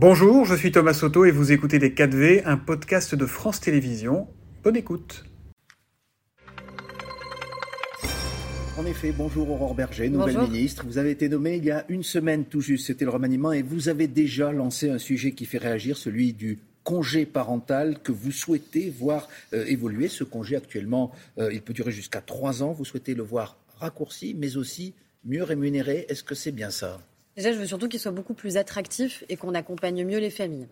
Bonjour, je suis Thomas Soto et vous écoutez Les 4V, un podcast de France Télévisions. Bonne écoute. En effet, bonjour Aurore Berger, nouvelle ministre. Vous avez été nommée il y a une semaine tout juste, c'était le remaniement, et vous avez déjà lancé un sujet qui fait réagir, celui du congé parental que vous souhaitez voir euh, évoluer. Ce congé actuellement, euh, il peut durer jusqu'à trois ans. Vous souhaitez le voir raccourci, mais aussi mieux rémunéré. Est-ce que c'est bien ça? Déjà, je veux surtout qu'il soit beaucoup plus attractif et qu'on accompagne mieux les familles.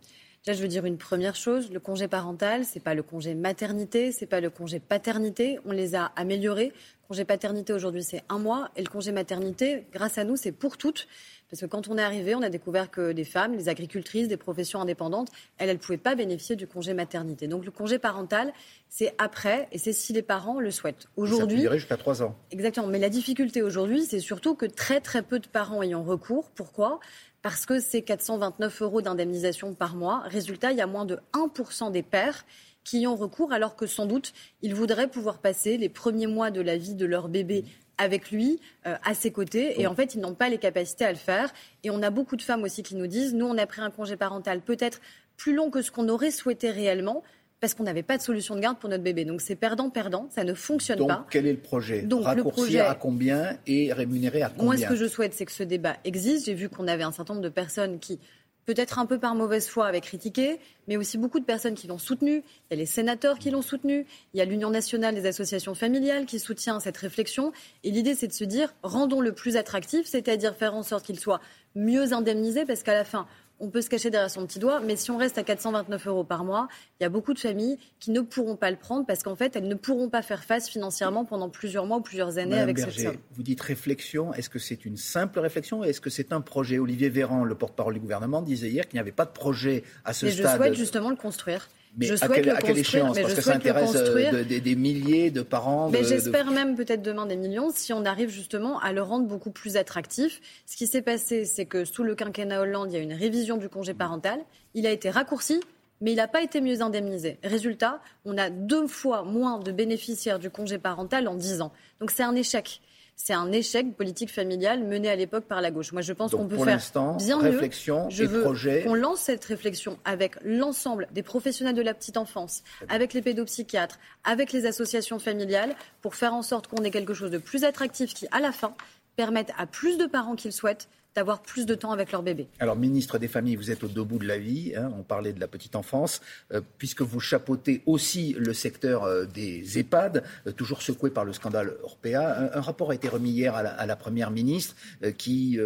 Déjà, je veux dire une première chose, le congé parental, c'est pas le congé maternité, c'est pas le congé paternité, on les a améliorés. Le congé paternité aujourd'hui, c'est un mois et le congé maternité, grâce à nous, c'est pour toutes. Parce que quand on est arrivé, on a découvert que des femmes, les agricultrices, des professions indépendantes, elles, elles ne pouvaient pas bénéficier du congé maternité. Donc le congé parental, c'est après, et c'est si les parents le souhaitent. Aujourd'hui, ça peut jusqu'à trois ans. Exactement. Mais la difficulté aujourd'hui, c'est surtout que très très peu de parents y ont recours. Pourquoi? Parce que c'est 429 euros d'indemnisation par mois. Résultat, il y a moins de 1% des pères qui y ont recours, alors que sans doute, ils voudraient pouvoir passer les premiers mois de la vie de leur bébé avec lui, euh, à ses côtés. Et en fait, ils n'ont pas les capacités à le faire. Et on a beaucoup de femmes aussi qui nous disent, nous, on a pris un congé parental peut-être plus long que ce qu'on aurait souhaité réellement, parce qu'on n'avait pas de solution de garde pour notre bébé. Donc c'est perdant-perdant, ça ne fonctionne pas. Donc quel est le projet Donc, Raccourcir à combien et rémunérer à combien Moi, ce que je souhaite, c'est que ce débat existe. J'ai vu qu'on avait un certain nombre de personnes qui peut-être un peu par mauvaise foi, avaient critiqué, mais aussi beaucoup de personnes qui l'ont soutenu. Il y a les sénateurs qui l'ont soutenu. Il y a l'Union nationale des associations familiales qui soutient cette réflexion. Et l'idée, c'est de se dire, rendons le plus attractif, c'est-à-dire faire en sorte qu'il soit mieux indemnisé, parce qu'à la fin, on peut se cacher derrière son petit doigt, mais si on reste à 429 euros par mois, il y a beaucoup de familles qui ne pourront pas le prendre parce qu'en fait, elles ne pourront pas faire face financièrement pendant plusieurs mois ou plusieurs années avec cette somme. Vous dites réflexion, est-ce que c'est une simple réflexion ou est-ce que c'est un projet? Olivier Véran, le porte-parole du gouvernement, disait hier qu'il n'y avait pas de projet à ce stade. Je souhaite justement le construire. Mais à, quelle, échéance Parce que ça intéresse euh, des, milliers de parents. Mais J'espère même peut-être demain des millions si on arrive justement à le rendre beaucoup plus attractif. Ce qui s'est passé, c'est que sous le quinquennat Hollande, il y a une révision du congé parental. Il a été raccourci, mais il n'a pas été mieux indemnisé. Résultat, on a deux fois moins de bénéficiaires du congé parental en dix ans. Donc c'est un échec c'est un échec politique familial mené à l'époque par la gauche. Moi, je pense qu'on peut faire bien réflexion mieux. Je veux qu'on lance cette réflexion avec l'ensemble des professionnels de la petite enfance, avec les pédopsychiatres, avec les associations familiales, pour faire en sorte qu'on ait quelque chose de plus attractif qui, à la fin, permette à plus de parents qui le souhaitent d'avoir plus de temps avec leur bébé. Alors, ministre des Familles, vous êtes au debout de la vie, hein, on parlait de la petite enfance, euh, puisque vous chapeautez aussi le secteur euh, des EHPAD, euh, toujours secoué par le scandale Orpea. Un, rapport a été remis hier à la Première ministre qui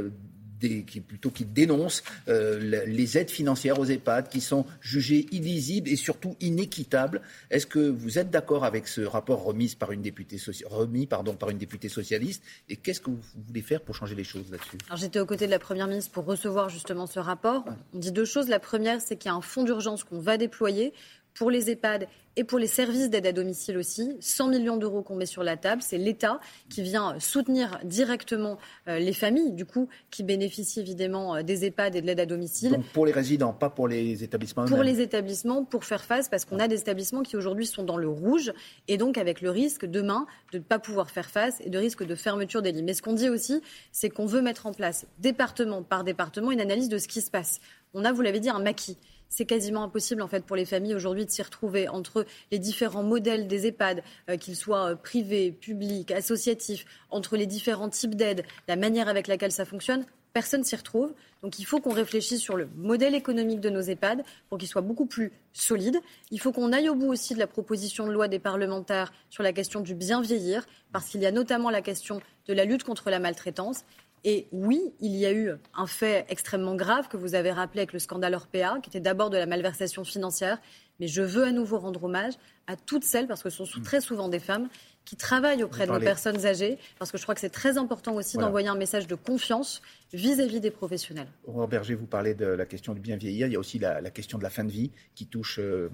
qui, plutôt qui dénonce euh, les aides financières aux EHPAD qui sont jugées illisibles et surtout inéquitables. Est-ce que vous êtes d'accord avec ce rapport remis par une députée, remis, pardon, par une députée socialiste Et qu'est-ce que vous voulez faire pour changer les choses là-dessus? J'étais aux côtés de la Première ministre pour recevoir justement ce rapport. On dit deux choses. La première, c'est qu'il y a un fonds d'urgence qu'on va déployer pour les EHPAD et pour les services d'aide à domicile aussi. 100 millions d'euros qu'on met sur la table. C'est l'État qui vient soutenir directement euh, les familles, du coup, qui bénéficient évidemment euh, des EHPAD et de l'aide à domicile. Donc pour les résidents, pas pour les établissements Pour les établissements, pour faire face, parce qu'on a des établissements qui aujourd'hui sont dans le rouge, et donc avec le risque demain de ne pas pouvoir faire face et de risque de fermeture des lits. Mais ce qu'on dit aussi, c'est qu'on veut mettre en place, département par département, une analyse de ce qui se passe. On a, vous l'avez dit, un maquis c'est quasiment impossible en fait pour les familles aujourd'hui de s'y retrouver entre les différents modèles des EHPAD, euh, qu'ils soient euh, privés, publics, associatifs, entre les différents types d'aides, la manière avec laquelle ça fonctionne. Personne s'y retrouve. Donc il faut qu'on réfléchisse sur le modèle économique de nos EHPAD pour qu'il soit beaucoup plus solide. Il faut qu'on aille au bout aussi de la proposition de loi des parlementaires sur la question du bien vieillir, parce qu'il y a notamment la question de la lutte contre la maltraitance. Et oui, il y a eu un fait extrêmement grave que vous avez rappelé avec le scandale Orpea, qui était d'abord de la malversation financière. Mais je veux à nouveau rendre hommage à toutes celles, parce que ce sont mm. très souvent des femmes, qui travaillent auprès de nos personnes âgées, parce que je crois que c'est très important aussi d'envoyer un message de confiance vis-à-vis des professionnels. Aurore Berger, vous parlez de la question du bien vieillir. Il y a aussi la, question de la fin de vie qui touche euh,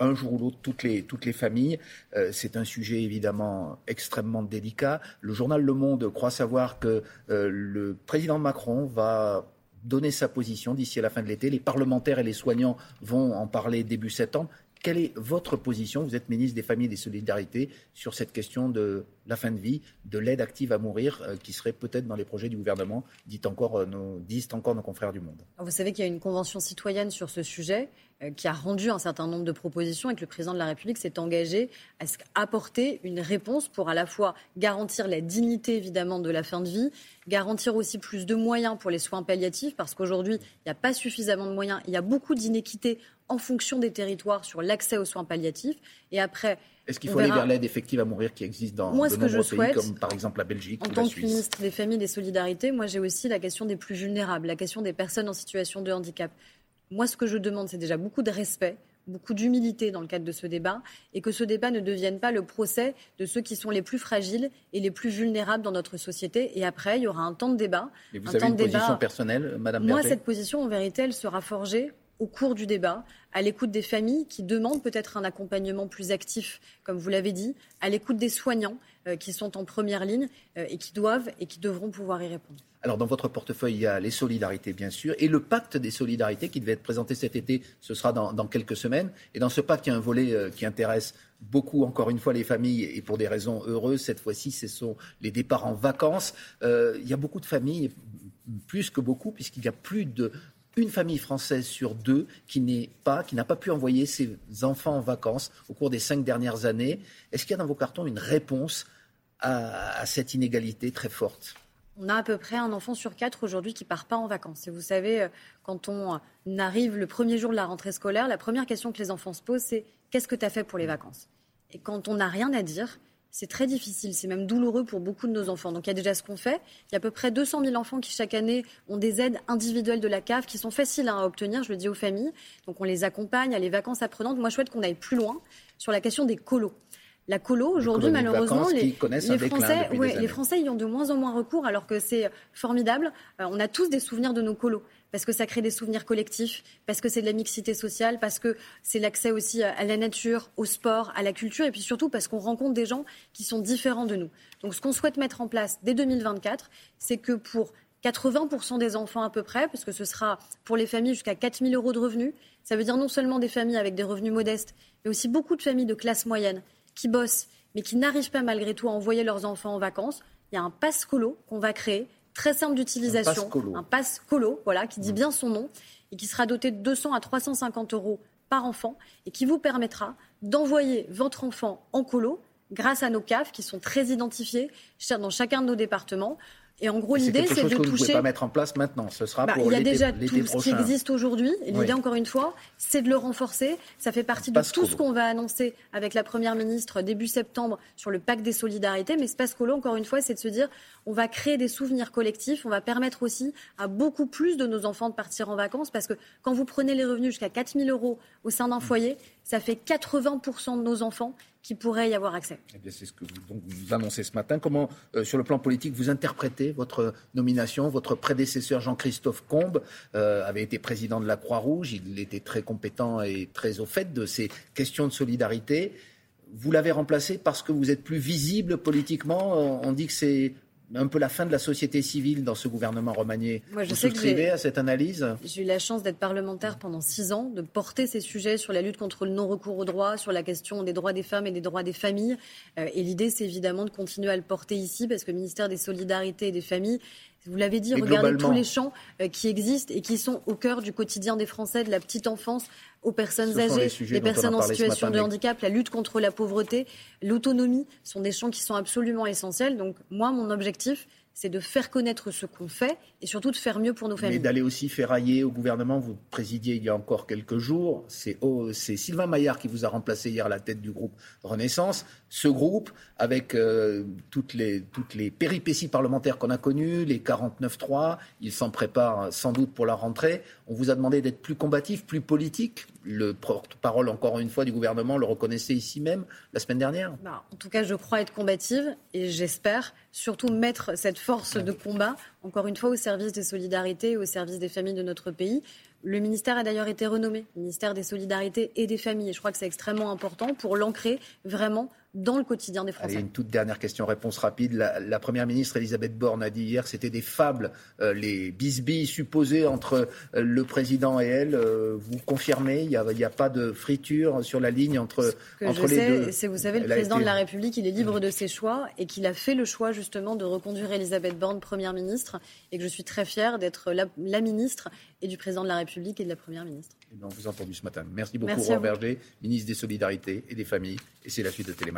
un jour ou l'autre toutes les, familles. Euh, c'est un sujet évidemment extrêmement délicat. Le journal Le Monde croit savoir que euh, le président Macron va donner sa position d'ici à la fin de l'été. Les parlementaires et les soignants vont en parler début septembre. Quelle est votre position? Vous êtes ministre des Familles et des Solidarités sur cette question de la fin de vie, de l'aide active à mourir, euh, qui serait peut-être dans les projets du gouvernement, encore, euh, nos, disent encore nos confrères du Monde. Vous savez qu'il y a une convention citoyenne sur ce sujet euh, qui a rendu un certain nombre de propositions et que le président de la République s'est engagé à apporter une réponse pour à la fois garantir la dignité évidemment de la fin de vie, garantir aussi plus de moyens pour les soins palliatifs parce qu'aujourd'hui il n'y a pas suffisamment de moyens, il y a beaucoup d'inéquités en fonction des territoires sur l'accès aux soins palliatifs et après est-ce qu'il faut aller vers l'aide effective à mourir qui existe dans moi, de nombreux pays, souhaite, comme par exemple la Belgique En ou tant la que ministre des Familles et des Solidarités, moi j'ai aussi la question des plus vulnérables, la question des personnes en situation de handicap. Moi, ce que je demande, c'est déjà beaucoup de respect, beaucoup d'humilité dans le cadre de ce débat et que ce débat ne devienne pas le procès de ceux qui sont les plus fragiles et les plus vulnérables dans notre société. Et après, il y aura un temps de débat. Mais vous un avez temps une de position débat. personnelle, Madame Moi, cette position, en vérité, elle sera forgée au cours du débat, à l'écoute des familles qui demandent peut-être un accompagnement plus actif, comme vous l'avez dit, à l'écoute des soignants euh, qui sont en première ligne euh, et qui doivent et qui devront pouvoir y répondre. Alors, dans votre portefeuille, il y a les solidarités, bien sûr, et le pacte des solidarités qui devait être présenté cet été, ce sera dans, quelques semaines. Et dans ce pacte, il y a un volet euh, qui intéresse beaucoup, encore une fois, les familles, et pour des raisons heureuses. Cette fois-ci, ce sont les départs en vacances. Il y a beaucoup de familles, plus que beaucoup, puisqu'il y a plus de une famille française sur deux qui n'est pas, qui n'a pas pu envoyer ses enfants en vacances au cours des cinq dernières années. Est-ce qu'il y a dans vos cartons une réponse à, cette inégalité très forte? On a à peu près un enfant sur quatre aujourd'hui qui part pas en vacances. Et vous savez, euh, quand on arrive le premier jour de la rentrée scolaire, la première question que les enfants se posent, c'est qu'est-ce que tu as fait pour les vacances? Et quand on n'a rien à dire, c'est très difficile, c'est même douloureux pour beaucoup de nos enfants. Donc il y a déjà ce qu'on fait. Il y a à peu près 200 000 enfants qui chaque année ont des aides individuelles de la CAF qui sont faciles à obtenir, je le dis aux familles. Donc on les accompagne à les vacances apprenantes. Moi je souhaite qu'on aille plus loin sur la question des colos. La colo, aujourd'hui, malheureusement, les, les Français, ouais, les Français y ont de moins en moins recours, alors que c'est formidable. Euh, on a tous des souvenirs de nos colos parce que ça crée des souvenirs collectifs, parce que c'est de la mixité sociale, parce que c'est l'accès aussi à la nature, au sport, à la culture, et puis surtout parce qu'on rencontre des gens qui sont différents de nous. Donc ce qu'on souhaite mettre en place dès 2024, c'est que pour 80% des enfants à peu près, parce que ce sera pour les familles jusqu'à 4 000 euros de revenus, ça veut dire non seulement des familles avec des revenus modestes, mais aussi beaucoup de familles de classe moyenne qui bossent, mais qui n'arrivent pas malgré tout à envoyer leurs enfants en vacances. Il y a un passe colo qu'on va créer très simple d'utilisation, un passe colo, voilà, qui dit bien son nom et qui sera doté de 200 à 350 euros par enfant et qui vous permettra d'envoyer votre enfant en colo grâce à nos CAF qui sont très identifiés dans chacun de nos départements. Et en gros, l'idée, c'est de que toucher. Vous ne pouvez pas mettre en place maintenant. Ce sera bah, pour Il y a déjà tout ce qui prochain. existe aujourd'hui. L'idée, Oui. encore une fois, c'est de le renforcer. Ça fait partie de tout ce qu'on va annoncer avec la première ministre début septembre sur le pacte des solidarités. Mais ce passe colo, encore une fois, c'est de se dire, on va créer des souvenirs collectifs. On va permettre aussi à beaucoup plus de nos enfants de partir en vacances. Parce que quand vous prenez les revenus jusqu'à 4 000 euros au sein d'un foyer, ça fait 80% de nos enfants qui pourraient y avoir accès. Eh c'est ce que vous, annoncez ce matin. Comment, euh, sur le plan politique, vous interprétez votre nomination? Votre prédécesseur Jean-Christophe Combes euh, avait été président de la Croix-Rouge. Il était très compétent et très au fait de ces questions de solidarité. Vous l'avez remplacé parce que vous êtes plus visible politiquement? On dit que c'est un peu la fin de la société civile dans ce gouvernement remanié. Moi, je vous souscrivez à cette analyse? J'ai eu la chance d'être parlementaire pendant six ans, de porter ces sujets sur la lutte contre le non-recours aux droits, sur la question des droits des femmes et des droits des familles. Euh, et l'idée, c'est évidemment de continuer à le porter ici, parce que le ministère des Solidarités et des Familles, vous l'avez dit, regardez tous les champs euh, qui existent et qui sont au cœur du quotidien des Français, de la petite enfance aux personnes Ce sont les âgées, les personnes en situation matin, de mais- handicap, la lutte contre la pauvreté, l'autonomie, sont des champs qui sont absolument essentiels. Donc moi, mon objectif, c'est de faire connaître ce qu'on fait et surtout de faire mieux pour nos mais familles. d'aller aussi ferrailler au gouvernement. Vous présidiez il y a encore quelques jours. C'est oh, c'est Sylvain Maillard qui vous a remplacé hier à la tête du groupe Renaissance. Ce groupe, avec euh, toutes, les, toutes les péripéties parlementaires qu'on a connues, les 49-3, il s'en prépare sans doute pour la rentrée. On vous a demandé d'être plus combatif, plus politique. Le porte-parole, encore une fois, du gouvernement le reconnaissait ici même la semaine dernière. En tout cas, je crois être combative et j'espère surtout mettre cette force de combat, encore une fois, au service des solidarités, au service des familles de notre pays. Le ministère a d'ailleurs été renommé ministère des Solidarités et des Familles. Et je crois que c'est extrêmement important pour l'ancrer vraiment dans le quotidien des Français. Allez, une toute dernière question, réponse rapide. La, Première ministre Elisabeth Borne a dit hier que c'était des fables, euh, les bisbilles supposées entre euh, le président et elle. Euh, vous confirmez Il n'y a, a, pas de friture sur la ligne entre, entre les sais, deux c'est, Vous savez, le président de la République, il est libre de ses choix et qu'il a fait le choix justement de reconduire Elisabeth Borne Première ministre et que je suis très fière d'être la, ministre et du président de la République et de la Première ministre. Et on vous a entendu ce matin. Merci beaucoup, Merci Berger, ministre des Solidarités et des Familles. Et c'est la suite de Télématin.